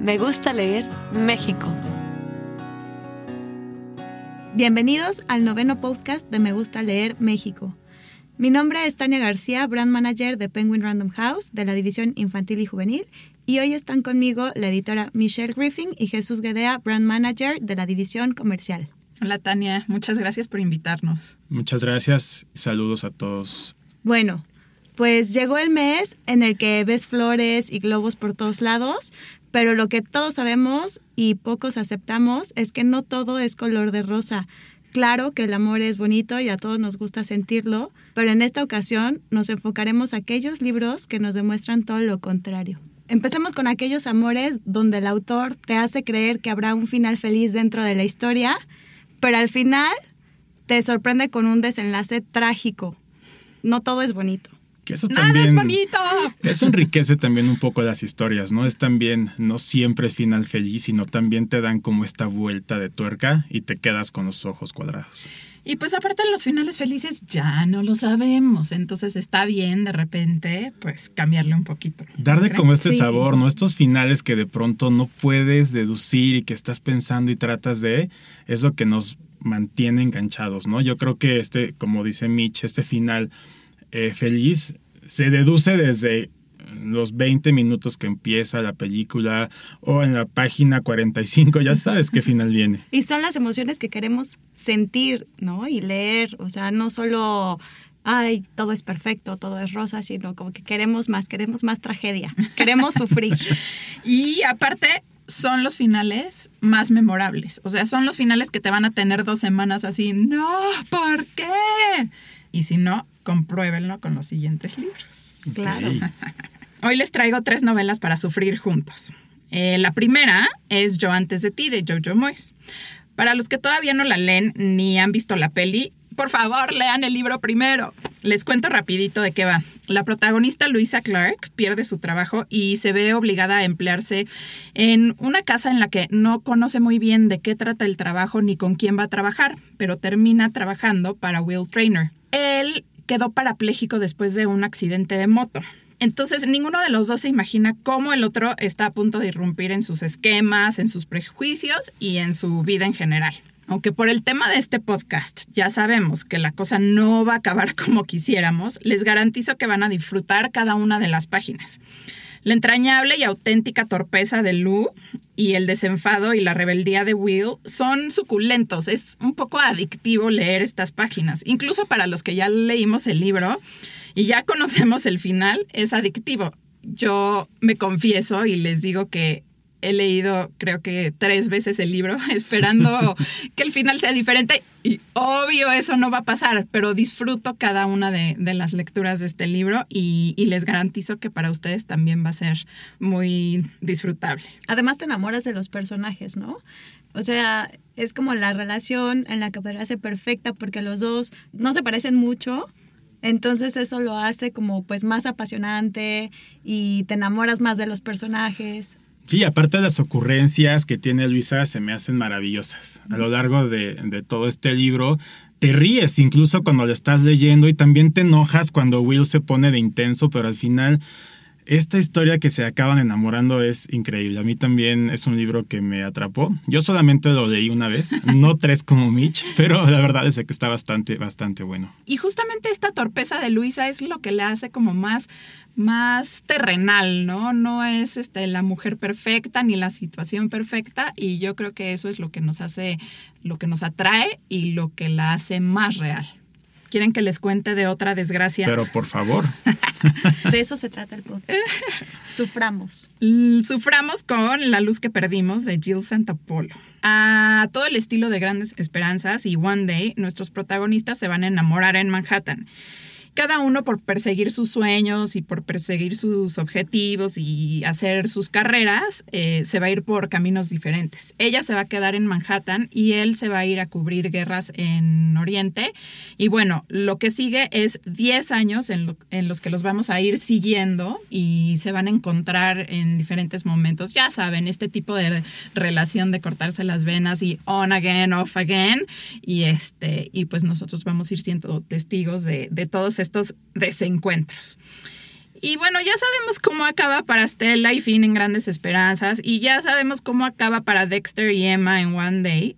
Me gusta leer México. Bienvenidos al noveno podcast de Me gusta leer México. Mi nombre es Tania García, brand manager de Penguin Random House de la división infantil y juvenil, y hoy están conmigo la editora Michelle Griffin y Jesús Guedea, brand manager de la división comercial. Hola Tania, muchas gracias por invitarnos. Muchas gracias. Saludos a todos. Bueno, pues llegó el mes en el que ves flores y globos por todos lados, pero lo que todos sabemos y pocos aceptamos es que no todo es color de rosa. Claro que el amor es bonito y a todos nos gusta sentirlo, pero en esta ocasión nos enfocaremos a aquellos libros que nos demuestran todo lo contrario. Empecemos con aquellos amores donde el autor te hace creer que habrá un final feliz dentro de la historia, pero al final te sorprende con un desenlace trágico. No todo es bonito. Que eso ¡Nada también es bonito! Eso enriquece también un poco las historias, ¿no? Es también, no siempre es final feliz, sino también te dan como esta vuelta de tuerca y te quedas con los ojos cuadrados. Y pues aparte de los finales felices ya no lo sabemos, entonces está bien de repente pues cambiarle un poquito. Darle ¿No como este Sí. sabor, ¿no? Estos finales que de pronto no puedes deducir y que estás pensando y tratas de, es lo que nos mantiene enganchados, ¿no? Yo creo que este, como dice Mitch, este final eh, feliz se deduce desde los 20 minutos que empieza la película o en la página 45, ya sabes qué final viene. Y son las emociones que queremos sentir, ¿no? Y leer, o sea, no solo, ay, todo es perfecto, todo es rosa, sino como que queremos más, queremos más tragedia, queremos sufrir. Y aparte son los finales más memorables, o sea, son los finales que te van a tener dos semanas así, no, ¿por qué? Y si no, compruébenlo con los siguientes libros. Claro. Hoy les traigo tres novelas para sufrir juntos. Eh, la primera es Yo antes de ti, de Jojo Moyes. Para los que todavía no la leen ni han visto la peli, por favor, lean el libro primero. Les cuento rapidito de qué va. La protagonista Luisa Clark pierde su trabajo y se ve obligada a emplearse en una casa en la que no conoce muy bien de qué trata el trabajo ni con quién va a trabajar, pero termina trabajando para Will Trainer. Él quedó parapléjico después de un accidente de moto. Entonces, ninguno de los dos se imagina cómo el otro está a punto de irrumpir en sus esquemas, en sus prejuicios y en su vida en general. Aunque por el tema de este podcast ya sabemos que la cosa no va a acabar como quisiéramos, les garantizo que van a disfrutar cada una de las páginas. La entrañable y auténtica torpeza de Lou y el desenfado y la rebeldía de Will son suculentos. Es un poco adictivo leer estas páginas. Incluso para los que ya leímos el libro y ya conocemos el final, es adictivo. Yo me confieso y les digo que he leído creo que tres veces el libro esperando que el final sea diferente y obvio eso no va a pasar, pero disfruto cada una de, de las lecturas de este libro y, y les garantizo que para ustedes también va a ser muy disfrutable. Además te enamoras de los personajes, ¿no? O sea, es como la relación en la que podría ser perfecta porque los dos no se parecen mucho. Entonces eso lo hace como pues más apasionante y te enamoras más de los personajes. Sí, aparte de las ocurrencias que tiene Luisa, se me hacen maravillosas. A lo largo de, todo este libro, te ríes incluso cuando lo estás leyendo y también te enojas cuando Will se pone de intenso, pero al final esta historia que se acaban enamorando es increíble. A mí también es un libro que me atrapó. Yo solamente lo leí una vez, no tres como Mitch, pero la verdad es que está bastante, bastante bueno. Y justamente esta torpeza de Luisa es lo que le hace como más, más terrenal, ¿no? No es este, la mujer perfecta ni la situación perfecta y yo creo que eso es lo que nos hace, lo que nos atrae y lo que la hace más real. ¿Quieren que les cuente de otra desgracia? Pero por favor, De eso se trata el podcast. Suframos. Suframos con La luz que perdimos de Jill Santopolo. A todo el estilo de Grandes Esperanzas y One Day, nuestros protagonistas se van a enamorar en Manhattan. Cada uno por perseguir sus sueños y por perseguir sus objetivos y hacer sus carreras, eh, se va a ir por caminos diferentes. Ella se va a quedar en Manhattan y él se va a ir a cubrir guerras en Oriente. Y bueno, lo que sigue es 10 años en, los que los vamos a ir siguiendo y se van a encontrar en diferentes momentos. Ya saben, este tipo de relación de cortarse las venas y on again, off again. Y, este, y pues nosotros vamos a ir siendo testigos de, de todos estos desencuentros. Y bueno, ya sabemos cómo acaba para Stella y Finn en Grandes Esperanzas y ya sabemos cómo acaba para Dexter y Emma en One Day.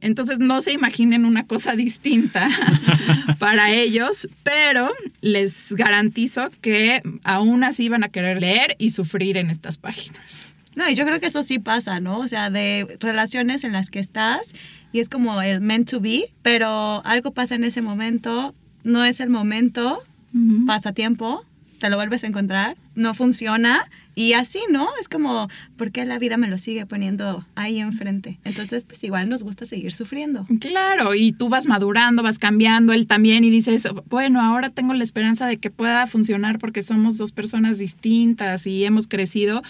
Entonces no se imaginen una cosa distinta para ellos, pero les garantizo que aún así van a querer leer y sufrir en estas páginas. No, y yo creo que eso sí pasa, ¿no? O sea, de relaciones en las que estás y es como el meant to be, pero algo pasa en ese momento, no es el momento, pasa tiempo, te lo vuelves a encontrar, no funciona y así, ¿no? Es como, ¿por qué la vida me lo sigue poniendo ahí enfrente? Entonces, pues igual nos gusta seguir sufriendo. Claro, y tú vas madurando, vas cambiando, él también, y dices, bueno, ahora tengo la esperanza de que pueda funcionar porque somos dos personas distintas y hemos crecido,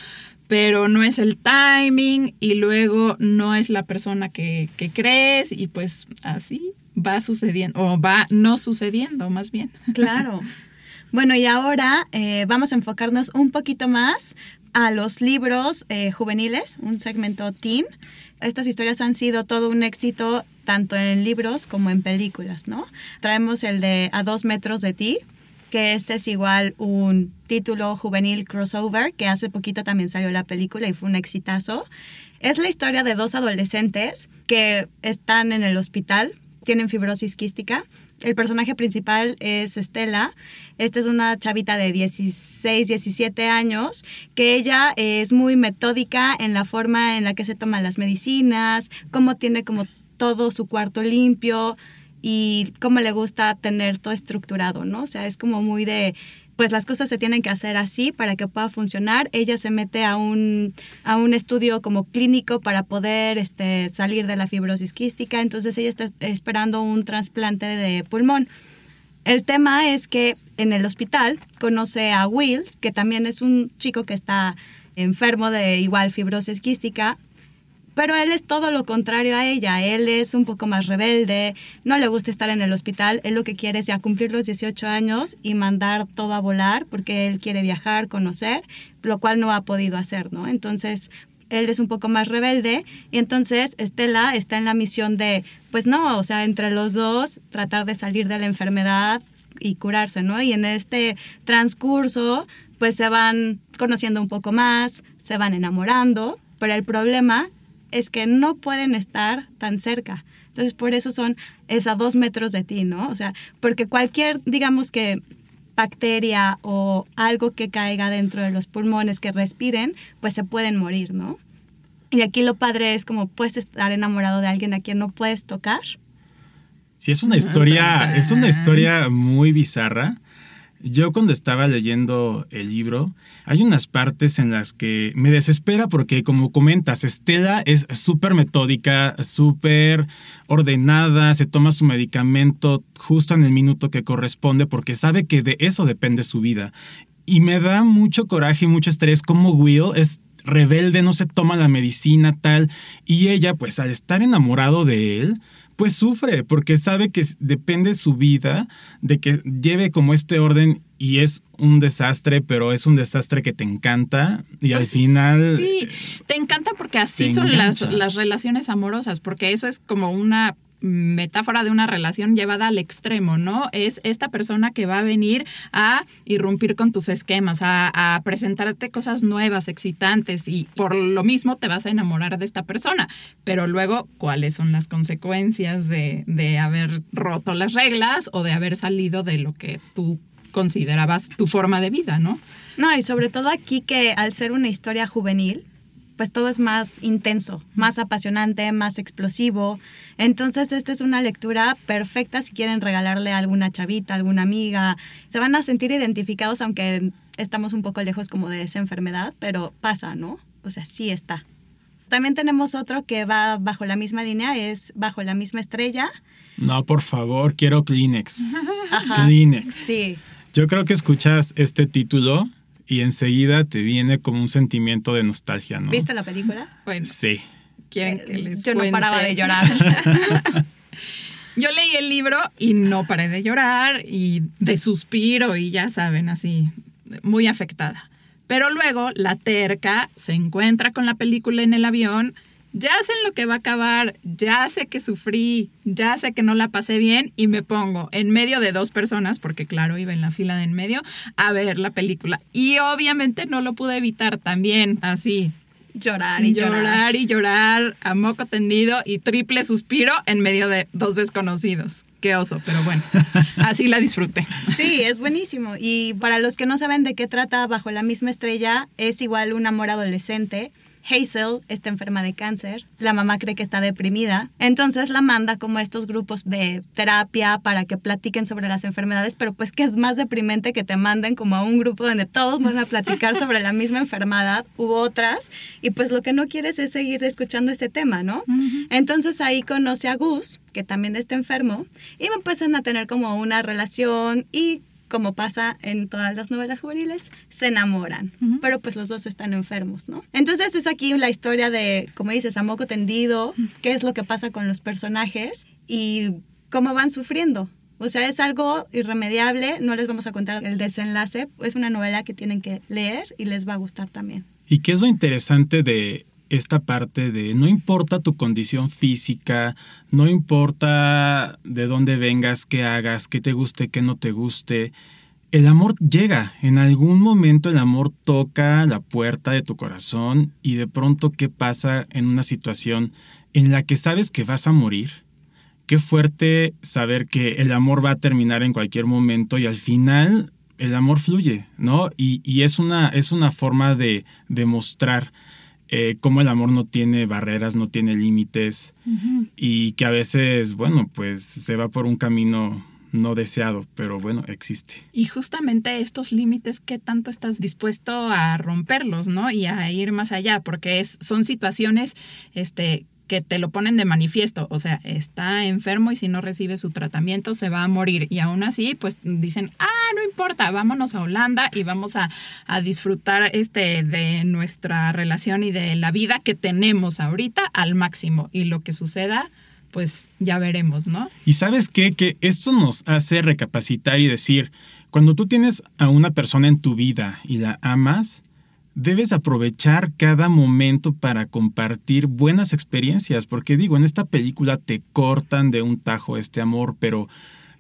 pero no es el timing y luego no es la persona que, que crees y pues así va sucediendo, o va no sucediendo más bien. Claro. Bueno, y ahora eh, vamos a enfocarnos un poquito más a los libros eh, juveniles, un segmento teen. Estas historias han sido todo un éxito tanto en libros como en películas, ¿no? Traemos el de A dos metros de ti, que este es igual un título juvenil crossover, que hace poquito también salió la película y fue un exitazo. Es la historia de dos adolescentes que están en el hospital, tienen fibrosis quística el personaje principal es Estela. Esta es una chavita de 16, 17 años, que ella es muy metódica en la forma en la que se toman las medicinas, cómo tiene como todo su cuarto limpio y cómo le gusta tener todo estructurado, ¿no? O sea, es como muy de pues las cosas se tienen que hacer así para que pueda funcionar. Ella se mete a un, a un estudio como clínico para poder este, salir de la fibrosis quística, entonces ella está esperando un trasplante de pulmón. El tema es que en el hospital conoce a Will, que también es un chico que está enfermo de igual fibrosis quística, pero él es todo lo contrario a ella. Él es un poco más rebelde, no le gusta estar en el hospital. Él lo que quiere es ya cumplir los 18 años y mandar todo a volar porque él quiere viajar, conocer, lo cual no ha podido hacer, ¿no? Entonces, él es un poco más rebelde y entonces Estela está en la misión de, pues no, o sea, entre los dos tratar de salir de la enfermedad y curarse, ¿no? Y en este transcurso, pues se van conociendo un poco más, se van enamorando, pero el problema es que no pueden estar tan cerca. Entonces, por eso son es a dos metros de ti, ¿no? O sea, porque cualquier, digamos que bacteria o algo que caiga dentro de los pulmones que respiren, pues se pueden morir, ¿no? Y aquí lo padre es como puedes estar enamorado de alguien a quien no puedes tocar. Sí, es una historia, es una historia muy bizarra. Yo cuando estaba leyendo el libro, hay unas partes en las que me desespera porque, como comentas, Estela es súper metódica, súper ordenada, se toma su medicamento justo en el minuto que corresponde porque sabe que de eso depende su vida. Y me da mucho coraje y mucho estrés como Will es rebelde, no se toma la medicina tal, y ella, pues al estar enamorado de él, pues sufre porque sabe que depende su vida de que lleve como este orden y es un desastre, pero es un desastre que te encanta y al Pues final... Sí, te encanta porque así son las, las relaciones amorosas, porque eso es como una metáfora de una relación llevada al extremo, ¿no? Es esta persona que va a venir a irrumpir con tus esquemas, a, a presentarte cosas nuevas, excitantes, y por lo mismo te vas a enamorar de esta persona. Pero luego, ¿cuáles son las consecuencias de, de haber roto las reglas o de haber salido de lo que tú considerabas tu forma de vida, ¿no? No, y sobre todo aquí que al ser una historia juvenil, pues todo es más intenso, más apasionante, más explosivo. Entonces, esta es una lectura perfecta si quieren regalarle a alguna chavita, alguna amiga. Se van a sentir identificados, aunque estamos un poco lejos como de esa enfermedad, pero pasa, ¿no? O sea, sí está. También tenemos otro que va bajo la misma línea, es Bajo la misma estrella. No, por favor, quiero Kleenex. Ajá. Kleenex. Sí. Yo creo que escuchas este título y enseguida te viene como un sentimiento de nostalgia, ¿no? ¿Viste la película? Bueno, Sí. quieren que les Yo no paraba de llorar. Yo leí el libro y no paré de llorar y de suspiro y ya saben, así, muy afectada. Pero luego la terca se encuentra con la película en el avión, ya sé en lo que va a acabar, ya sé que sufrí, ya sé que no la pasé bien y me pongo en medio de dos personas, porque claro, iba en la fila de en medio, a ver la película. Y obviamente no lo pude evitar también, así, llorar y llorar. llorar y llorar a moco tendido y triple suspiro en medio de dos desconocidos. Qué oso, pero bueno, así la disfruté. Sí, es buenísimo. Y para los que no saben de qué trata Bajo la misma estrella, es igual un amor adolescente. Hazel está enferma de cáncer, la mamá cree que está deprimida, entonces la manda como a estos grupos de terapia para que platiquen sobre las enfermedades, pero pues que es más deprimente que te manden como a un grupo donde todos van a platicar sobre la misma enfermedad u otras, y pues lo que no quieres es seguir escuchando ese tema, ¿no? Entonces ahí conoce a Gus, que también está enfermo, y empiezan a tener como una relación y como pasa en todas las novelas juveniles, se enamoran. Pero pues los dos están enfermos, ¿no? Entonces es aquí la historia de, como dices, a moco tendido, qué es lo que pasa con los personajes y cómo van sufriendo. O sea, es algo irremediable, no les vamos a contar el desenlace, es una novela que tienen que leer y les va a gustar también. ¿Y qué es lo interesante de esta parte de no importa tu condición física, no importa de dónde vengas, qué hagas, qué te guste, qué no te guste, el amor llega, en algún momento el amor toca la puerta de tu corazón y de pronto qué pasa en una situación en la que sabes que vas a morir. Qué fuerte saber que el amor va a terminar en cualquier momento y al final el amor fluye, ¿no? Y, y es, una, es una forma de demostrar eh, cómo el amor no tiene barreras, no tiene límites y que a veces, bueno, pues se va por un camino no deseado, pero bueno, existe. Y justamente estos límites, ¿qué tanto estás dispuesto a romperlos, no? Y a ir más allá, porque es, son situaciones este, que te lo ponen de manifiesto, o sea, está enfermo y si no recibe su tratamiento se va a morir. Y aún así, pues dicen, ah, no importa, vámonos a Holanda y vamos a, a disfrutar este, de nuestra relación y de la vida que tenemos ahorita al máximo. Y lo que suceda, pues ya veremos, ¿no? Y sabes qué? Que esto nos hace recapacitar y decir, cuando tú tienes a una persona en tu vida y la amas, debes aprovechar cada momento para compartir buenas experiencias, porque digo, en esta película te cortan de un tajo este amor, pero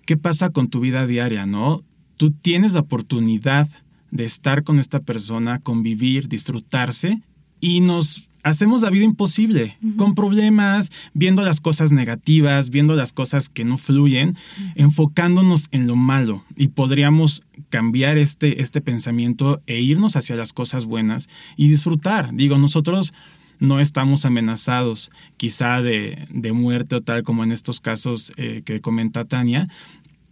¿qué pasa con tu vida diaria, no? Tú tienes la oportunidad de estar con esta persona, convivir, disfrutarse y nos hacemos la vida imposible, con problemas, viendo las cosas negativas, viendo las cosas que no fluyen, enfocándonos en lo malo. Y podríamos cambiar este, este pensamiento e irnos hacia las cosas buenas y disfrutar. Digo, nosotros no estamos amenazados quizá de, de muerte o tal como en estos casos eh, que comenta Tania,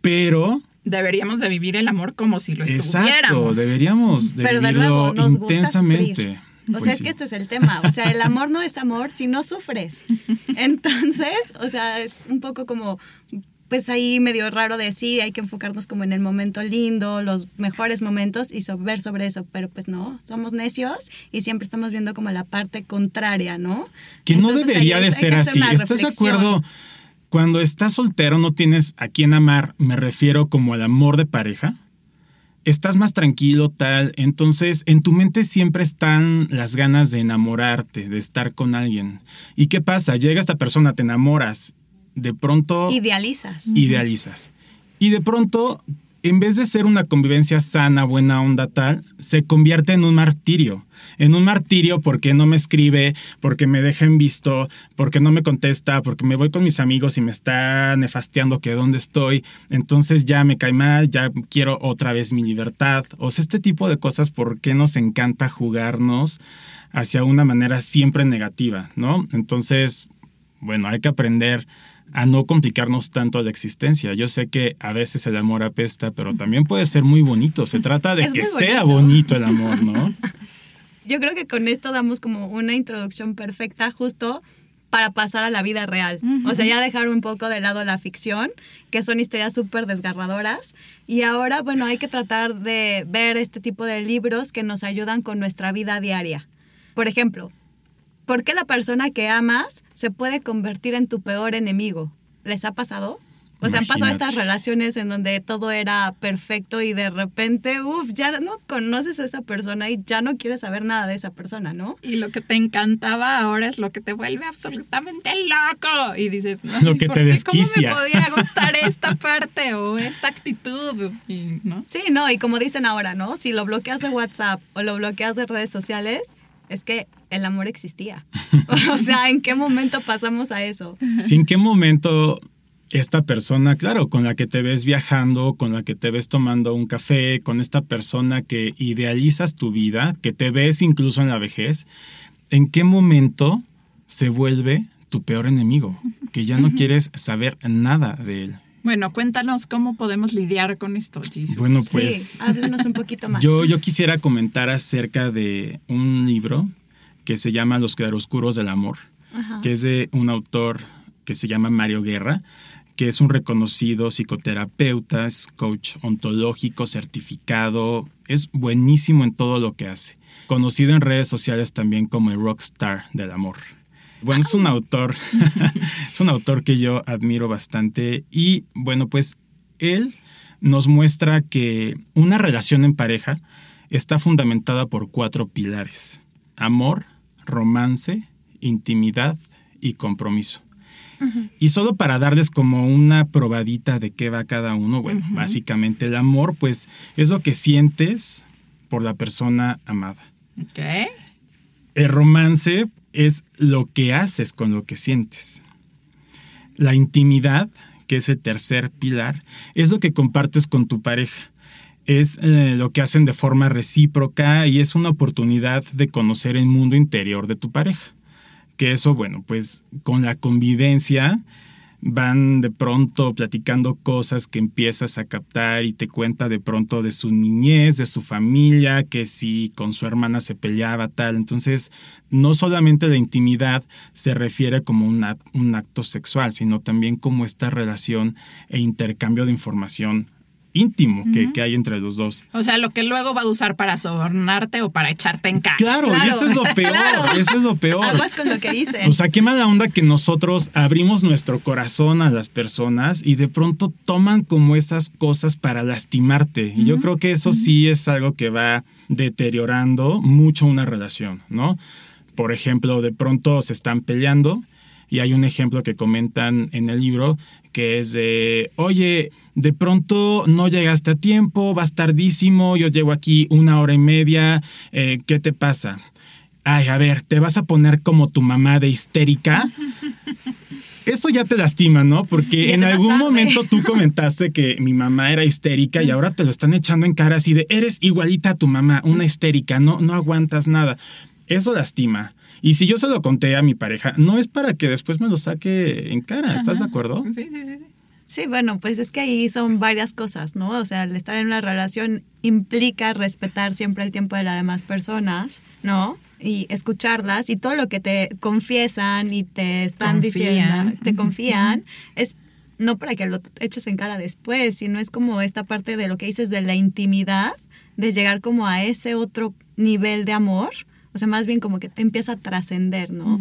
pero Deberíamos de vivir el amor como si lo exacto, estuviéramos. deberíamos de Pero de vivirlo nuevo, nos gusta intensamente. O Pues sea, es que este es el tema. O sea, el amor no es amor si no sufres. Entonces, o sea, es un poco como, pues ahí medio raro de sí, hay que enfocarnos como en el momento lindo, los mejores momentos y ver sobre eso. Pero pues no, somos necios y siempre estamos viendo como la parte contraria, ¿no? Que no debería de ser así. ¿Estás de acuerdo? Cuando estás soltero no tienes a quién amar, me refiero como al amor de pareja. Estás más tranquilo, tal. Entonces, en tu mente siempre están las ganas de enamorarte, de estar con alguien. ¿Y qué pasa? Llega esta persona, te enamoras. De pronto Idealizas. idealizas. Y de pronto, en vez de ser una convivencia sana, buena onda tal, se convierte en un martirio. En un martirio porque no me escribe, porque me deja en visto, porque no me contesta, porque me voy con mis amigos y me está nefasteando que dónde estoy. Entonces ya me cae mal, ya quiero otra vez mi libertad. O sea, este tipo de cosas, ¿por qué nos encanta jugarnos hacia una manera siempre negativa, ¿no? Entonces, bueno, hay que aprender a no complicarnos tanto la existencia. Yo sé que a veces el amor apesta, pero también puede ser muy bonito. Se trata de Es que sea bonito. bonito el amor, ¿no? Yo creo que con esto damos como una introducción perfecta justo para pasar a la vida real. O sea, ya dejar un poco de lado la ficción, que son historias súper desgarradoras. Y ahora, bueno, hay que tratar de ver este tipo de libros que nos ayudan con nuestra vida diaria. Por ejemplo, ¿por qué la persona que amas se puede convertir en tu peor enemigo? ¿Les ha pasado? O sea, han pasado estas relaciones en donde todo era perfecto y de repente, uff, ya no conoces a esa persona y ya no quieres saber nada de esa persona, ¿no? Y lo que te encantaba ahora es lo que te vuelve absolutamente loco. Y dices, no, Lo que ¿por te qué? desquicia. ¿Cómo me podía gustar esta parte o esta actitud? Y, ¿no? Sí, no, y como dicen ahora, ¿no? Si lo bloqueas de WhatsApp o lo bloqueas de redes sociales, es que el amor existía. o sea, ¿en qué momento pasamos a eso? Si en qué momento esta persona, claro, con la que te ves viajando, con la que te ves tomando un café, con esta persona que idealizas tu vida, que te ves incluso en la vejez, ¿en qué momento se vuelve tu peor enemigo? Que ya no quieres saber nada de él. Bueno, cuéntanos cómo podemos lidiar con esto, Jesus. Bueno, pues sí, háblanos un poquito más. yo, yo quisiera comentar acerca de un libro que se llama Los claroscuros del amor, que es de un autor que se llama Mario Guerra, que es un reconocido psicoterapeuta, es coach ontológico certificado, es buenísimo en todo lo que hace. Conocido en redes sociales también como el rockstar del amor. Bueno, es un autor, es un autor que yo admiro bastante y bueno, pues él nos muestra que una relación en pareja está fundamentada por cuatro pilares. Amor, romance, intimidad y compromiso. Y solo para darles como una probadita de qué va cada uno, bueno, básicamente el amor, pues es lo que sientes por la persona amada. Ok. El romance es lo que haces con lo que sientes. La intimidad, que es el tercer pilar, es lo que compartes con tu pareja. Es eh, lo que hacen de forma recíproca y es una oportunidad de conocer el mundo interior de tu pareja. Que eso, bueno, pues con la convivencia van de pronto platicando cosas que empiezas a captar y te cuenta de pronto de su niñez, de su familia, que si con su hermana se peleaba tal. Entonces, no solamente la intimidad se refiere como un, un acto sexual, sino también como esta relación e intercambio de información íntimo que, que hay entre los dos. O sea, lo que luego va a usar para sobornarte o para echarte en cara. Claro, y eso es lo peor, claro. eso es lo peor. Aguas con lo que dicen. O sea, qué mala onda que nosotros abrimos nuestro corazón a las personas y de pronto toman como esas cosas para lastimarte. Y yo creo que eso sí es algo que va deteriorando mucho una relación, ¿no? Por ejemplo, de pronto se están peleando y hay un ejemplo que comentan en el libro que es de, oye, de pronto no llegaste a tiempo, vas tardísimo, yo llego aquí una hora y media, eh, ¿qué te pasa? Ay, a ver, ¿te vas a poner como tu mamá de histérica? Eso ya te lastima, ¿no? Porque Ya en algún momento tú comentaste que mi mamá era histérica y ahora te lo están echando en cara así de, eres igualita a tu mamá, una histérica, no, no aguantas nada. Eso lastima. Y si yo se lo conté a mi pareja, no es para que después me lo saque en cara, ¿estás de acuerdo? Sí, sí, sí. sí. Sí, bueno, pues es que ahí son varias cosas, ¿no? O sea, el estar en una relación implica respetar siempre el tiempo de las demás personas, ¿no? Y escucharlas y todo lo que te confiesan y te están Confían. diciendo, te confían, es no para que lo eches en cara después, sino es como esta parte de lo que dices de la intimidad, de llegar como a ese otro nivel de amor, o sea, más bien como que te empieza a trascender, ¿no?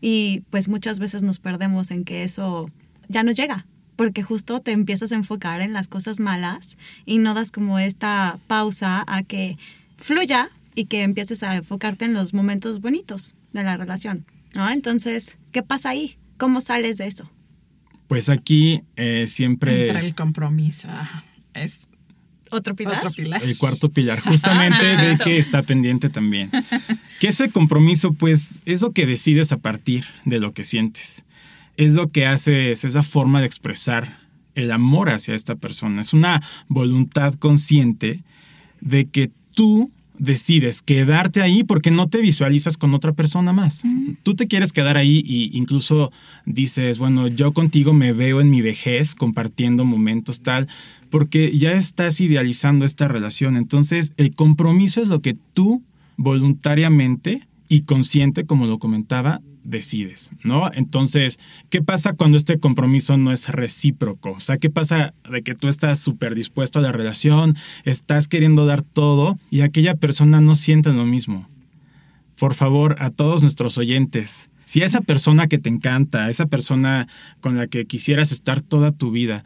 Y pues muchas veces nos perdemos en que eso ya no llega, porque justo te empiezas a enfocar en las cosas malas y no das como esta pausa a que fluya y que empieces a enfocarte en los momentos bonitos de la relación, ¿no? Entonces, ¿qué pasa ahí? ¿Cómo sales de eso? Pues aquí eh, siempre... Entra el compromiso. Es ¿Otro pilar? otro pilar. El cuarto pilar, justamente de que está pendiente también. Que ese compromiso, pues, es lo que decides a partir de lo que sientes. Es lo que haces, esa forma de expresar el amor hacia esta persona. Es una voluntad consciente de que tú decides quedarte ahí porque no te visualizas con otra persona más. Tú te quieres quedar ahí y incluso dices, bueno, yo contigo me veo en mi vejez compartiendo momentos tal, porque ya estás idealizando esta relación. Entonces, el compromiso es lo que tú voluntariamente y consciente, como lo comentaba, decides, ¿no? Entonces, ¿qué pasa cuando este compromiso no es recíproco? O sea, ¿qué pasa de que tú estás súper dispuesto a la relación, estás queriendo dar todo y aquella persona no siente lo mismo? Por favor, a todos nuestros oyentes, si esa persona que te encanta, esa persona con la que quisieras estar toda tu vida,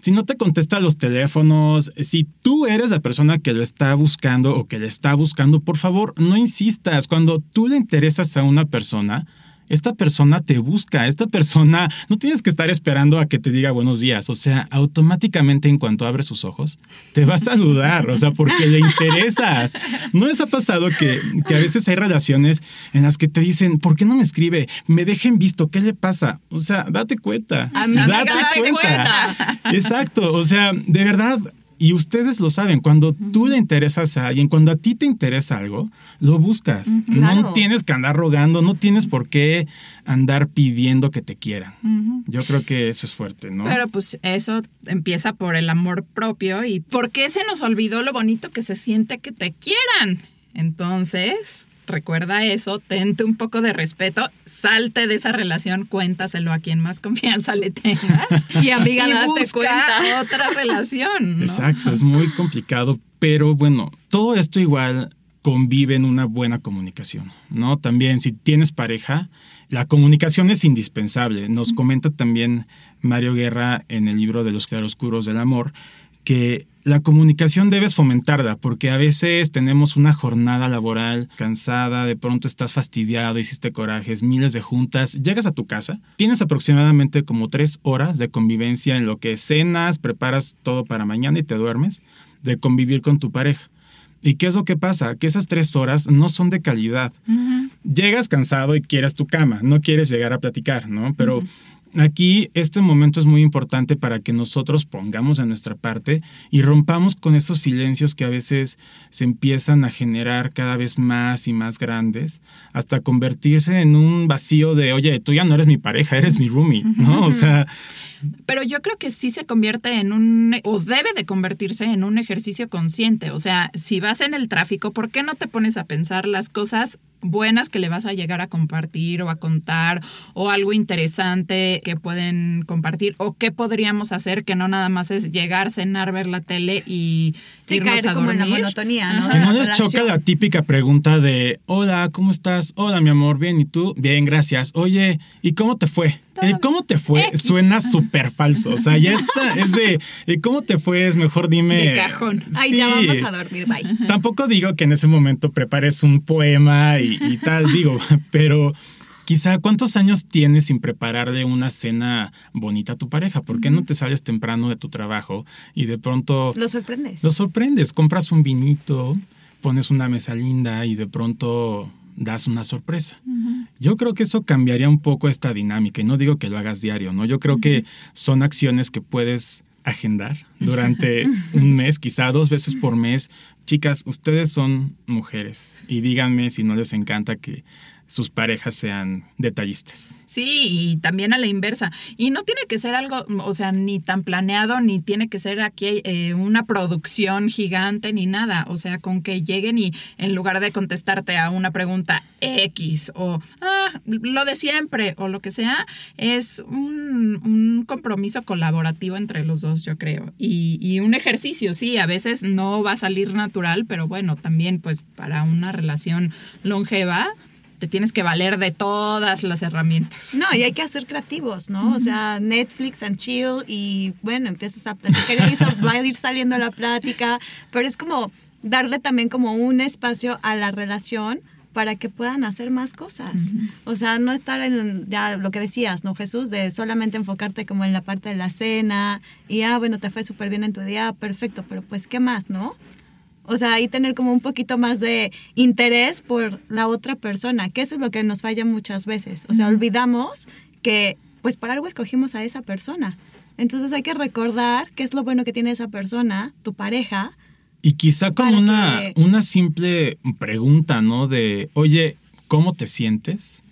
si no te contesta los teléfonos, si tú eres la persona que lo está buscando o que le está buscando, por favor, no insistas. Cuando tú le interesas a una persona, esta persona te busca, esta persona no tienes que estar esperando a que te diga buenos días, o sea, automáticamente en cuanto abre sus ojos, te va a saludar, o sea, porque le interesas. ¿No les ha pasado que, que a veces hay relaciones en las que te dicen, ¿por qué no me escribe? Me dejen visto, ¿qué le pasa? O sea, date cuenta. Amiga, date date cuenta. Exacto, o sea, de verdad, y ustedes lo saben, cuando tú le interesas a alguien, cuando a ti te interesa algo, lo buscas. claro. No tienes que andar rogando, no tienes por qué andar pidiendo que te quieran. Yo creo que eso es fuerte, ¿no? Pero pues eso empieza por el amor propio y ¿por qué se nos olvidó lo bonito que se siente que te quieran? Entonces, recuerda eso, tente un poco de respeto, salte de esa relación, cuéntaselo a quien más confianza le tengas. Y amiga, y date busca cuenta. otra relación. ¿no? Exacto, es muy complicado, pero bueno, todo esto igual convive en una buena comunicación, ¿no? También si tienes pareja, la comunicación es indispensable. Nos comenta también Mario Guerra en el libro de los claroscuros del amor que la comunicación debes fomentarla porque a veces tenemos una jornada laboral cansada, de pronto estás fastidiado, hiciste corajes, miles de juntas, llegas a tu casa, tienes aproximadamente como tres horas de convivencia en lo que cenas, preparas todo para mañana y te duermes, de convivir con tu pareja. ¿Y qué es lo que pasa? Que esas tres horas no son de calidad. Llegas cansado y quieres tu cama, no quieres llegar a platicar, ¿no? Pero aquí este momento es muy importante para que nosotros pongamos a nuestra parte y rompamos con esos silencios que a veces se empiezan a generar cada vez más y más grandes hasta convertirse en un vacío de, oye, tú ya no eres mi pareja, eres mi roomie, ¿no? O sea, Pero yo creo que sí se convierte en un, o debe de convertirse en un ejercicio consciente. O sea, si vas en el tráfico, ¿por qué no te pones a pensar las cosas buenas que le vas a llegar a compartir o a contar o algo interesante que pueden compartir o qué podríamos hacer que no nada más es llegar, cenar, ver la tele y Sí, irnos caer a como en la dormir? monotonía, ¿no? Que no les choca la típica pregunta de, hola, ¿cómo estás? Hola, mi amor, bien, ¿y tú? Bien, gracias. Oye, ¿y cómo te fue? El ¿Cómo te fue? X. Suena súper falso. O sea, ya está, es de, ¿y ¿cómo te fue? Es mejor dime. De cajón. Ay, ya vamos a dormir, bye. Tampoco digo que en ese momento prepares un poema y, y tal, digo, pero quizá cuántos años tienes sin prepararle una cena bonita a tu pareja. ¿Por qué no te sales temprano de tu trabajo y de pronto Lo sorprendes. lo sorprendes? Compras un vinito, pones una mesa linda y de pronto das una sorpresa. Yo creo que eso cambiaría un poco esta dinámica y no digo que lo hagas diario, ¿no? Yo creo que son acciones que puedes agendar durante un mes, quizá dos veces por mes. Chicas, ustedes son mujeres y díganme si no les encanta que sus parejas sean detallistas. Sí, y también a la inversa. Y no tiene que ser algo, o sea, ni tan planeado, ni tiene que ser aquí eh, una producción gigante, ni nada. O sea, con que lleguen y en lugar de contestarte a una pregunta X o ah, lo de siempre o lo que sea, es un, un compromiso colaborativo entre los dos, yo creo. Y, y un ejercicio, sí, a veces no va a salir natural, pero bueno, también pues para una relación longeva te tienes que valer de todas las herramientas. No, y hay que ser creativos, ¿no? O sea, Netflix and chill y bueno, empiezas a platicar y eso va a ir saliendo la plática, pero es como darle también como un espacio a la relación para que puedan hacer más cosas. O sea, no estar en ya lo que decías, ¿no, Jesús? De solamente enfocarte como en la parte de la cena y, ah, bueno, te fue súper bien en tu día, perfecto, pero pues, ¿qué más, no? O sea, ahí tener como un poquito más de interés por la otra persona, que eso es lo que nos falla muchas veces. O sea, olvidamos que pues para algo escogimos a esa persona. Entonces hay que recordar qué es lo bueno que tiene esa persona, tu pareja. Y quizá con una, que- una simple pregunta, ¿no? De, oye, ¿cómo te sientes?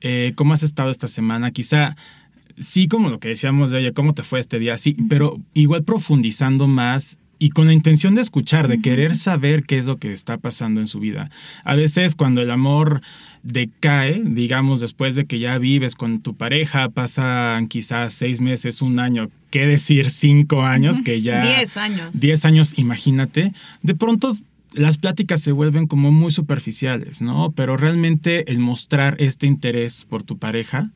Eh, ¿Cómo has estado esta semana? Quizá, sí, como lo que decíamos de, oye, ¿cómo te fue este día? Sí, pero igual profundizando más y con la intención de escuchar, de querer saber qué es lo que está pasando en su vida. A veces cuando el amor decae, digamos, después de que ya vives con tu pareja, pasan quizás seis meses, un año, qué decir cinco años, que ya... Diez años. Diez años, imagínate. De pronto las pláticas se vuelven como muy superficiales, ¿no? Pero realmente el mostrar este interés por tu pareja,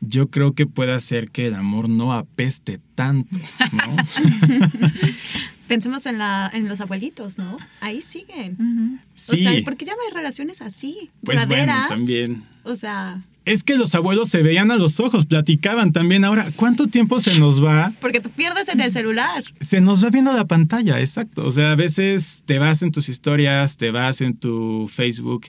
yo creo que puede hacer que el amor no apeste tanto, ¿no? Pensemos en, la, en los abuelitos, ¿no? Ahí siguen. O sea, Sí. porque ya no hay relaciones así, Pues bueno, también. O sea, Es que los abuelos se veían a los ojos, platicaban también. Ahora, ¿cuánto tiempo se nos va? porque te pierdes en el celular. Se nos va viendo la pantalla, exacto. O sea, a veces te vas en tus historias, te vas en tu Facebook,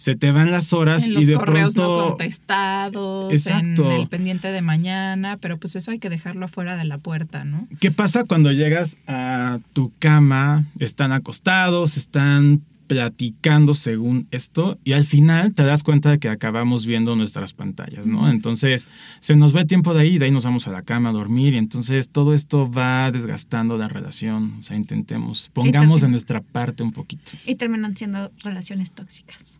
se te van las horas En y de correos no pronto contestados, Exacto. en el pendiente de mañana, pero pues eso hay que dejarlo afuera de la puerta, ¿no? ¿Qué pasa cuando llegas a tu cama? Están acostados, están platicando según esto y al final te das cuenta de que acabamos viendo nuestras pantallas, ¿no? Entonces se nos va el tiempo de ahí, de ahí nos vamos a la cama a dormir y entonces todo esto va desgastando la relación, o sea, intentemos, pongamos de nuestra parte un poquito. Y terminan siendo relaciones tóxicas.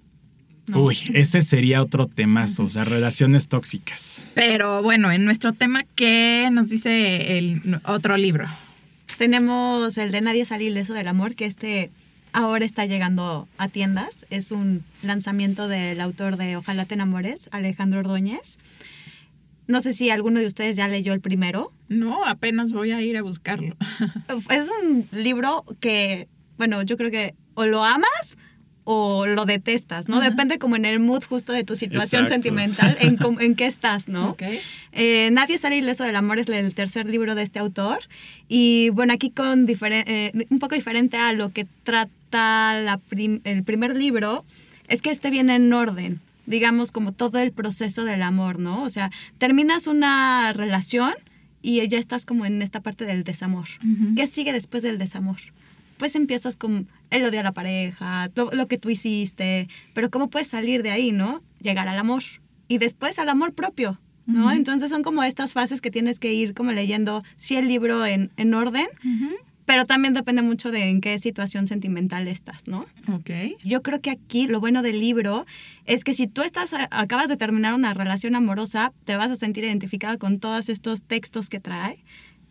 ¿No? Uy, ese sería otro temazo, o sea, relaciones tóxicas. Pero bueno, en nuestro tema, ¿qué nos dice el otro libro? Tenemos el de Nadie sale ileso del amor, que este ahora está llegando a tiendas. Es un lanzamiento del autor de Ojalá te enamores, Alejandro Ordóñez. No sé si alguno de ustedes ya leyó el primero. No, apenas voy a ir a buscarlo. Es un libro que, bueno, yo creo que o lo amas o lo detestas, ¿no? Depende como en el mood justo de tu situación Exacto. sentimental, en, en qué estás, ¿no? Ok. Eh, Nadie sale ileso del amor es el tercer libro de este autor. Y bueno, aquí con eh, un poco diferente a lo que trata la prim- el primer libro, es que este viene en orden, digamos, como todo el proceso del amor, ¿no? O sea, terminas una relación y ya estás como en esta parte del desamor. ¿Qué sigue después del desamor? Pues empiezas con el odio a la pareja, lo, lo que tú hiciste, pero ¿cómo puedes salir de ahí, no? Llegar al amor. Y después al amor propio, ¿no? Entonces son como estas fases que tienes que ir como leyendo, sí el libro en, en orden, pero también depende mucho de en qué situación sentimental estás, ¿no? Ok. Yo creo que aquí lo bueno del libro es que si tú estás acabas de terminar una relación amorosa, te vas a sentir identificada con todos estos textos que trae.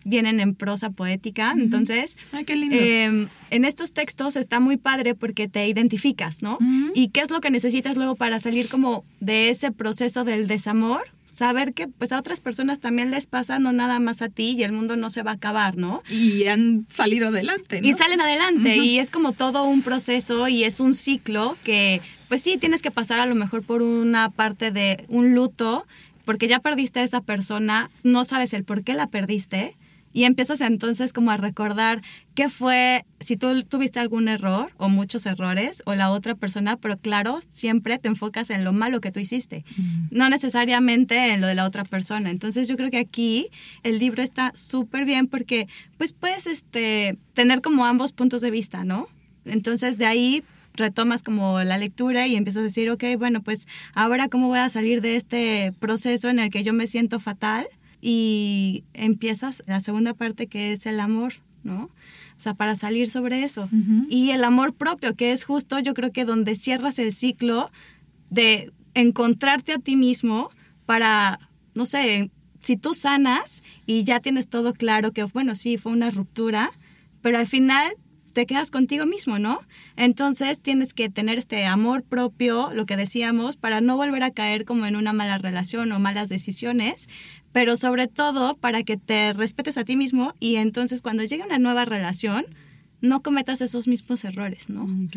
Vienen en prosa poética, entonces Ay, qué lindo. eh, en estos textos está muy padre porque te identificas, ¿no? Y qué es lo que necesitas luego para salir como de ese proceso del desamor, saber que pues a otras personas también les pasa, no nada más a ti y el mundo no se va a acabar, ¿no? Y han salido adelante, ¿no? Y salen adelante y es como todo un proceso y es un ciclo que pues sí tienes que pasar a lo mejor por una parte de un luto porque ya perdiste a esa persona, no sabes el por qué la perdiste y empiezas entonces como a recordar qué fue, si tú tuviste algún error o muchos errores o la otra persona, pero claro, siempre te enfocas en lo malo que tú hiciste, no necesariamente en lo de la otra persona. Entonces yo creo que aquí el libro está súper bien porque pues puedes este, tener como ambos puntos de vista, ¿no? Entonces de ahí retomas como la lectura y empiezas a decir, ok, bueno, pues ahora cómo voy a salir de este proceso en el que yo me siento fatal y empiezas la segunda parte que es el amor, ¿no? O sea, para salir sobre eso. Y el amor propio, que es justo yo creo que donde cierras el ciclo de encontrarte a ti mismo para, no sé, si tú sanas y ya tienes todo claro que, bueno, sí, fue una ruptura, pero al final te quedas contigo mismo, ¿no? Entonces tienes que tener este amor propio, lo que decíamos, para no volver a caer como en una mala relación o malas decisiones, pero sobre todo para que te respetes a ti mismo y entonces cuando llegue una nueva relación, no cometas esos mismos errores, ¿no? Ok.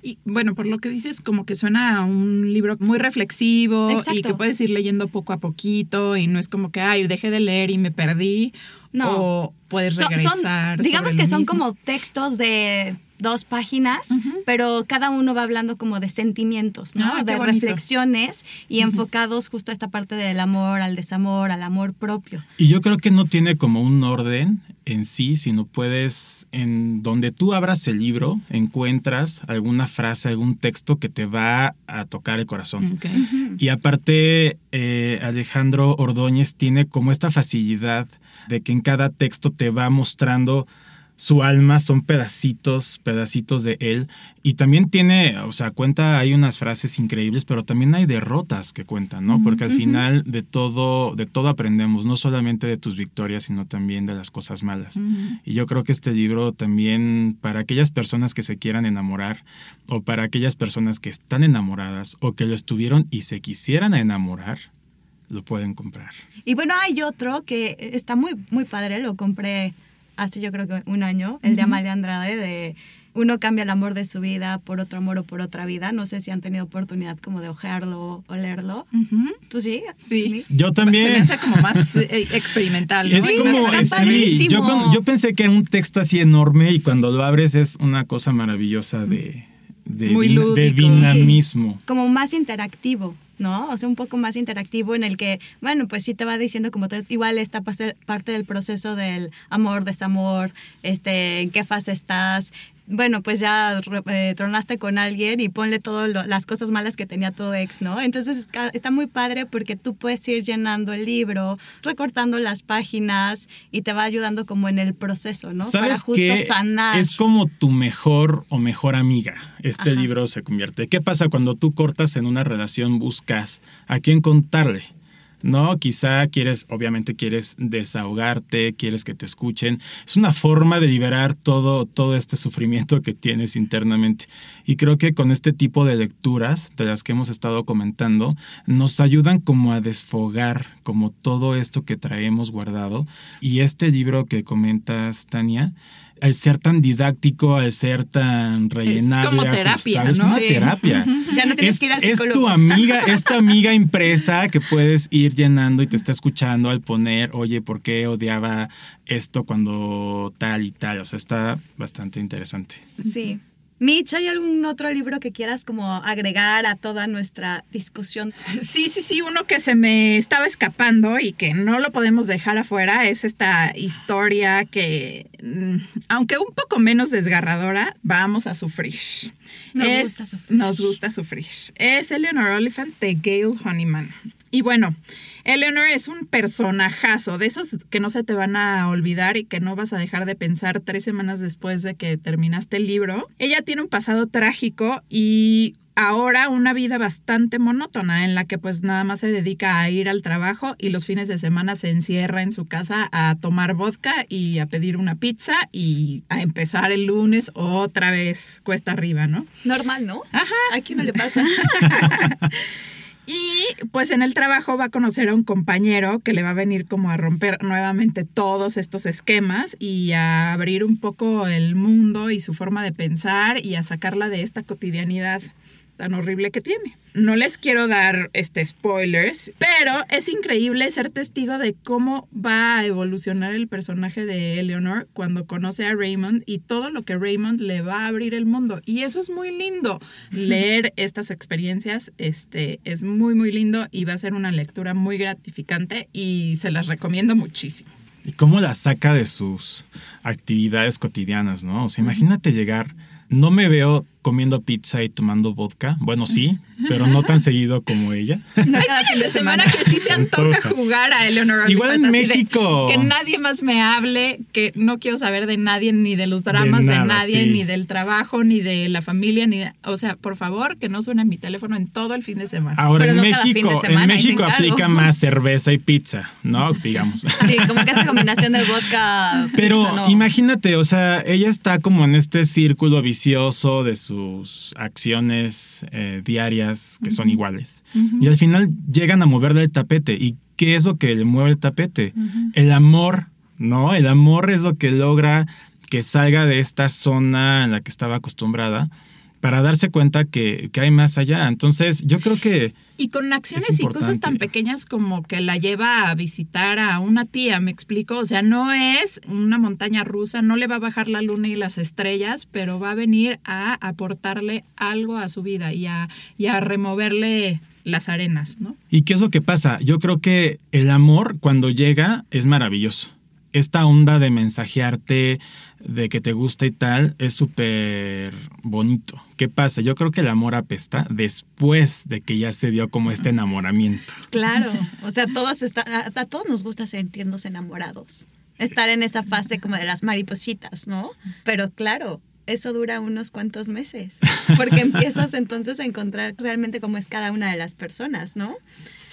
Y bueno, por lo que dices, como que suena a un libro muy reflexivo Exacto. y que puedes ir leyendo poco a poquito y no es como que, ay, dejé de leer y me perdí. No. O puedes Son- son- regresar. digamos que son como textos de dos páginas, pero cada uno va hablando como de sentimientos, ¿no? Ah, de bonito. reflexiones y enfocados justo a esta parte del amor, al desamor, al amor propio. Y yo creo que no tiene como un orden en sí, sino puedes, en donde tú abras el libro, encuentras alguna frase, algún texto que te va a tocar el corazón. Y aparte, eh, Alejandro Ordóñez tiene como esta facilidad de que en cada texto te va mostrando su alma, son pedacitos, pedacitos de él. Y también tiene, o sea, cuenta, hay unas frases increíbles, pero también hay derrotas que cuentan, ¿no? Porque al final de todo, de todo aprendemos, no solamente de tus victorias, sino también de las cosas malas. Y yo creo que este libro también, para aquellas personas que se quieran enamorar, o para aquellas personas que están enamoradas, o que lo estuvieron y se quisieran enamorar, lo pueden comprar. Y bueno, hay otro que está muy, muy padre, lo compré hace yo creo que un año, el de Amalia Andrade, de uno cambia el amor de su vida por otro amor o por otra vida. No sé si han tenido oportunidad como de ojearlo o leerlo. ¿Tú sí? Sí. Yo también. Se me hace como más eh, experimental. ¿no? Es como, más- sí, yo, con- yo pensé que era un texto así enorme y cuando lo abres es una cosa maravillosa de, de, Muy de lúdico. dinamismo. como más interactivo, ¿no? O sea, un poco más interactivo en el que, bueno, pues sí te va diciendo como te- igual esta parte del proceso del amor, desamor, este, en qué fase estás. Bueno, pues ya eh, tronaste con alguien y ponle todas las cosas malas que tenía tu ex, ¿no? Entonces está muy padre porque tú puedes ir llenando el libro, recortando las páginas y te va ayudando como en el proceso, ¿no? Para ¿Sabes justo qué? sanar. Es como tu mejor o mejor amiga. Este Ajá. libro se convierte. ¿Qué pasa cuando tú cortas en una relación? Buscas a quién contarle. No, quizá quieres, obviamente quieres desahogarte, quieres que te escuchen. Es una forma de liberar todo, todo este sufrimiento que tienes internamente. Y creo que con este tipo de lecturas, de las que hemos estado comentando, nos ayudan como a desfogar como todo esto que traemos guardado. Y este libro que comentas, Tania, al ser tan didáctico, al ser tan rellenable, como terapia, ajustable, es ¿no? una Sí. terapia. Ya no tienes es, que ir al es psicólogo. tu amiga, es tu amiga impresa que puedes ir llenando y te está escuchando al poner, oye, ¿por qué odiaba esto cuando tal y tal? O sea, está bastante interesante. Sí. Mitch, ¿hay algún otro libro que quieras como agregar a toda nuestra discusión? Sí, sí, sí, uno que se me estaba escapando y que no lo podemos dejar afuera es esta historia que, mm, aunque un poco menos desgarradora, vamos a sufrir. Nos Es- gusta sufrir. Nos gusta sufrir. Es Eleanor Oliphant de Gail Honeyman. Y bueno, Eleanor es un personajazo, de esos que no se te van a olvidar y que no vas a dejar de pensar tres semanas después de que terminaste el libro. Ella tiene un pasado trágico y ahora una vida bastante monótona en la que pues nada más se dedica a ir al trabajo y los fines de semana se encierra en su casa a tomar vodka y a pedir una pizza y a empezar el lunes otra vez cuesta arriba, ¿no? Normal, ¿no? Ajá. ¿A quién no le pasa? Y pues en el trabajo va a conocer a un compañero que le va a venir como a romper nuevamente todos estos esquemas y a abrir un poco el mundo y su forma de pensar y a sacarla de esta cotidianidad tan horrible que tiene. No les quiero dar este spoilers, pero es increíble ser testigo de cómo va a evolucionar el personaje de Eleanor cuando conoce a Raymond y todo lo que Raymond le va a abrir el mundo. Y eso es muy lindo. Leer estas experiencias este, es muy, muy lindo y va a ser una lectura muy gratificante y se las recomiendo muchísimo. Y cómo la saca de sus actividades cotidianas, ¿no? O sea, imagínate llegar, no me veo comiendo pizza y tomando vodka. Bueno, sí, pero no tan seguido como ella. Hay fines de semana que sí se antoja jugar a Eleanor Igual en de México. que nadie más me hable, que no quiero saber de nadie, ni de los dramas de, nada, nadie, sí. ni del trabajo, ni de la familia, ni o sea, por favor, que no suene mi teléfono en todo el fin de semana. Ahora Pero en no cada fin de México, semana, en México aplica más cerveza y pizza, ¿no? Digamos. Sí, como que esa combinación del vodka. Pero pizza, no. imagínate, o sea, ella está como en este círculo vicioso de sus acciones eh, diarias que son iguales. Y al final llegan a moverle el tapete. ¿Y qué es lo que le mueve el tapete? El amor, ¿no? El amor es lo que logra que salga de esta zona en la que estaba acostumbrada para darse cuenta que, que hay más allá. Entonces, yo creo que... Y con acciones Es y cosas tan pequeñas como que la lleva a visitar a una tía, me explico. O sea, no es una montaña rusa, no le va a bajar la luna y las estrellas, pero va a venir a aportarle algo a su vida y a, y a removerle las arenas, ¿no? ¿Y qué es lo que pasa? Yo creo que el amor cuando llega es maravilloso. Esta onda de mensajearte, de que te gusta y tal, es súper bonito. ¿Qué pasa? Yo creo que el amor apesta después de que ya se dio como este enamoramiento. Claro, o sea, todos está, a, a todos nos gusta sentirnos enamorados. estar en esa fase como de las maripositas, ¿no? Pero claro, eso dura unos cuantos meses, porque empiezas entonces a encontrar realmente cómo es cada una de las personas, ¿no?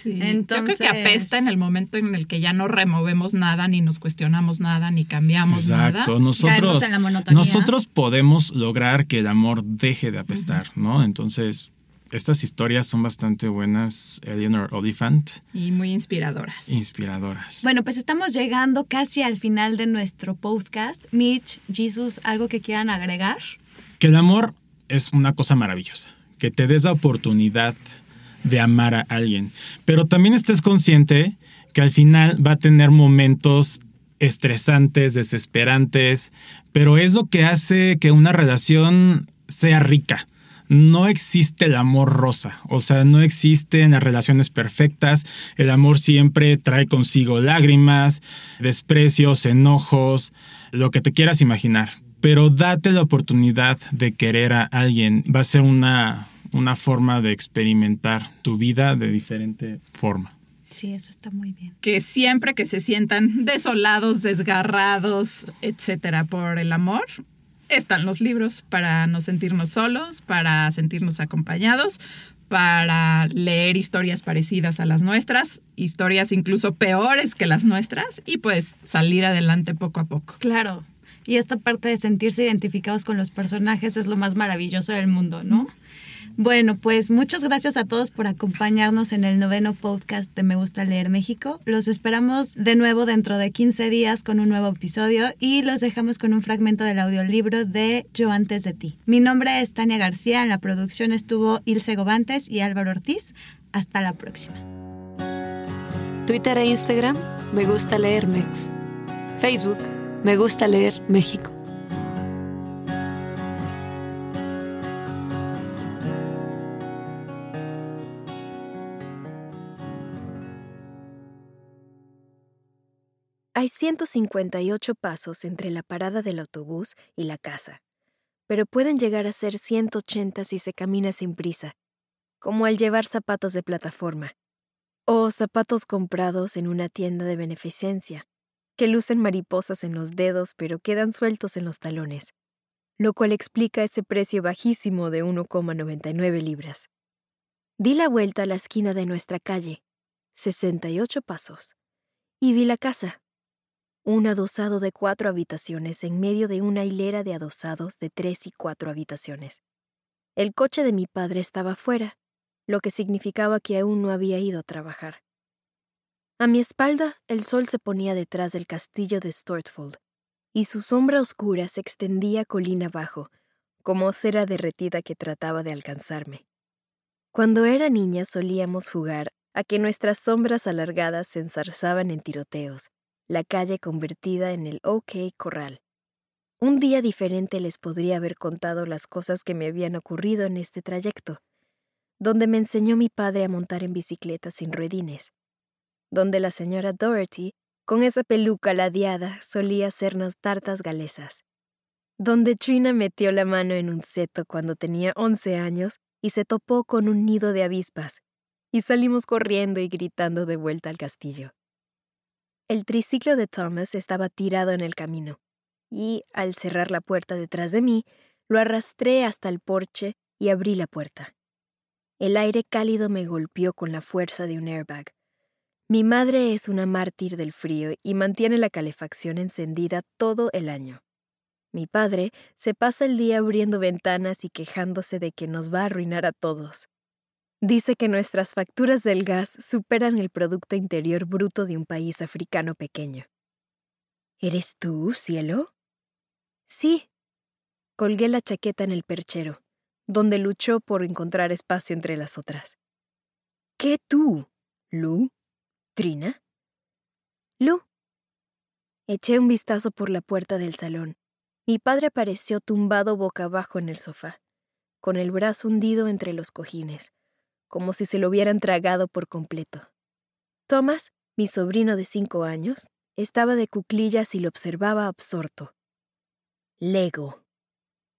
Sí. Entonces- Yo creo que apesta en el momento en el que ya no removemos nada, ni nos cuestionamos nada, ni cambiamos Exacto, nada. nosotros, monotonía. nosotros podemos lograr que el amor deje de apestar, ¿no? Entonces, estas historias son bastante buenas, Eleanor Oliphant, Y muy inspiradoras. inspiradoras. Bueno, pues estamos llegando casi al final de nuestro podcast. Mitch, Jesus, ¿algo que quieran agregar? Que el amor es una cosa maravillosa, que te des la oportunidad de amar a alguien, pero también estés consciente que al final va a tener momentos estresantes, desesperantes, pero es lo que hace que una relación sea rica. No existe el amor rosa, o sea, no existen las relaciones perfectas. El amor siempre trae consigo lágrimas, desprecios, enojos, lo que te quieras imaginar. Pero date la oportunidad de querer a alguien. Va a ser una, una forma de experimentar tu vida de diferente forma. Sí, eso está muy bien. que siempre que se sientan desolados, desgarrados, etcétera, por el amor, están los libros para no sentirnos solos, para sentirnos acompañados, para leer historias parecidas a las nuestras, historias incluso peores que las nuestras y pues salir adelante poco a poco. Claro. Y esta parte de sentirse identificados con los personajes es lo más maravilloso del mundo, ¿no? Bueno, pues muchas gracias a todos por acompañarnos en el noveno podcast de Me Gusta Leer México. Los esperamos de nuevo dentro de 15 días con un nuevo episodio y los dejamos con un fragmento del audiolibro de Yo antes de ti. Mi nombre es Tania García, en la producción estuvo Ilse Gobantes y Álvaro Ortiz. Hasta la próxima. Twitter e Instagram, me gusta leer Mex. Facebook, me gusta leer México. Hay 158 pasos entre la parada del autobús y la casa, pero pueden llegar a ser 180 si se camina sin prisa, como al llevar zapatos de plataforma, o zapatos comprados en una tienda de beneficencia, que lucen mariposas en los dedos pero quedan sueltos en los talones, lo cual explica ese precio bajísimo de 1,99 libras. Di la vuelta a la esquina de nuestra calle, 68 pasos, y vi la casa un adosado de cuatro habitaciones en medio de una hilera de adosados de tres y cuatro habitaciones. El coche de mi padre estaba fuera, lo que significaba que aún no había ido a trabajar. A mi espalda el sol se ponía detrás del castillo de Stortfold, y su sombra oscura se extendía colina abajo, como cera derretida que trataba de alcanzarme. Cuando era niña solíamos jugar a que nuestras sombras alargadas se enzarzaban en tiroteos, la calle convertida en el OK Corral. Un día diferente les podría haber contado las cosas que me habían ocurrido en este trayecto, donde me enseñó mi padre a montar en bicicleta sin ruedines, donde la señora Doherty, con esa peluca ladeada, solía hacernos tartas galesas, donde Trina metió la mano en un seto cuando tenía once años y se topó con un nido de avispas, y salimos corriendo y gritando de vuelta al castillo. El triciclo de Thomas estaba tirado en el camino, y, al cerrar la puerta detrás de mí, lo arrastré hasta el porche y abrí la puerta. El aire cálido me golpeó con la fuerza de un airbag. Mi madre es una mártir del frío y mantiene la calefacción encendida todo el año. Mi padre se pasa el día abriendo ventanas y quejándose de que nos va a arruinar a todos. Dice que nuestras facturas del gas superan el Producto Interior Bruto de un país africano pequeño. ¿Eres tú, cielo? Sí. Colgué la chaqueta en el perchero, donde luchó por encontrar espacio entre las otras. ¿Qué tú? ¿Lu? ¿Trina? Lu. Eché un vistazo por la puerta del salón. Mi padre apareció tumbado boca abajo en el sofá, con el brazo hundido entre los cojines como si se lo hubieran tragado por completo. Thomas, mi sobrino de cinco años, estaba de cuclillas y lo observaba absorto. Lego.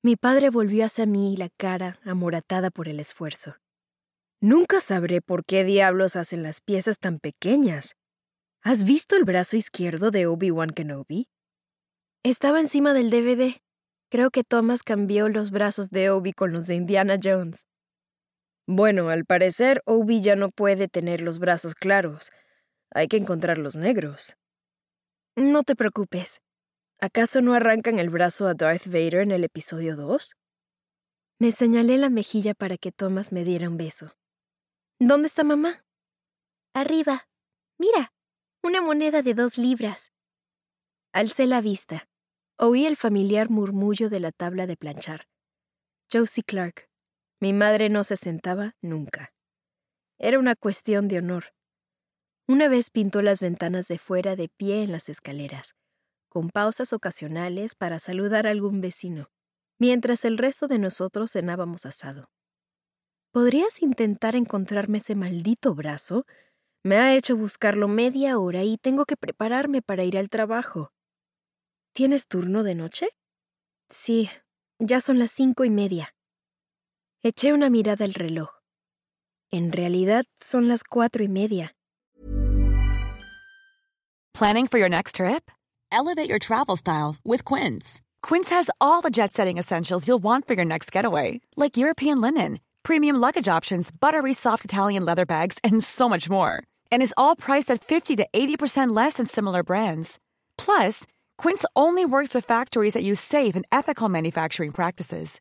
Mi padre volvió hacia mí la cara amoratada por el esfuerzo. Nunca sabré por qué diablos hacen las piezas tan pequeñas. ¿Has visto el brazo izquierdo de Obi-Wan Kenobi? Estaba encima del DVD. Creo que Thomas cambió los brazos de Obi con los de Indiana Jones. Bueno, al parecer Obi ya no puede tener los brazos claros. Hay que encontrar los negros. No te preocupes. ¿Acaso no arrancan el brazo a Darth Vader en el episodio 2? Me señalé la mejilla para que Thomas me diera un beso. ¿Dónde está mamá? Arriba. Mira, una moneda de dos libras. Alcé la vista. Oí el familiar murmullo de la tabla de planchar. Josie Clark. Mi madre no se sentaba nunca. Era una cuestión de honor. Una vez pintó las ventanas de fuera de pie en las escaleras, con pausas ocasionales para saludar a algún vecino, mientras el resto de nosotros cenábamos asado. ¿Podrías intentar encontrarme ese maldito brazo? Me ha hecho buscarlo media hora y tengo que prepararme para ir al trabajo. ¿Tienes turno de noche? Sí, ya son las cinco y media. Eché una mirada al reloj. En realidad son las cuatro y media. Planning for your next trip? Elevate your travel style with Quince. Quince has all the jet setting essentials you'll want for your next getaway, like European linen, premium luggage options, buttery soft Italian leather bags, and so much more. And is all priced at 50 to 80% less than similar brands. Plus, Quince only works with factories that use safe and ethical manufacturing practices.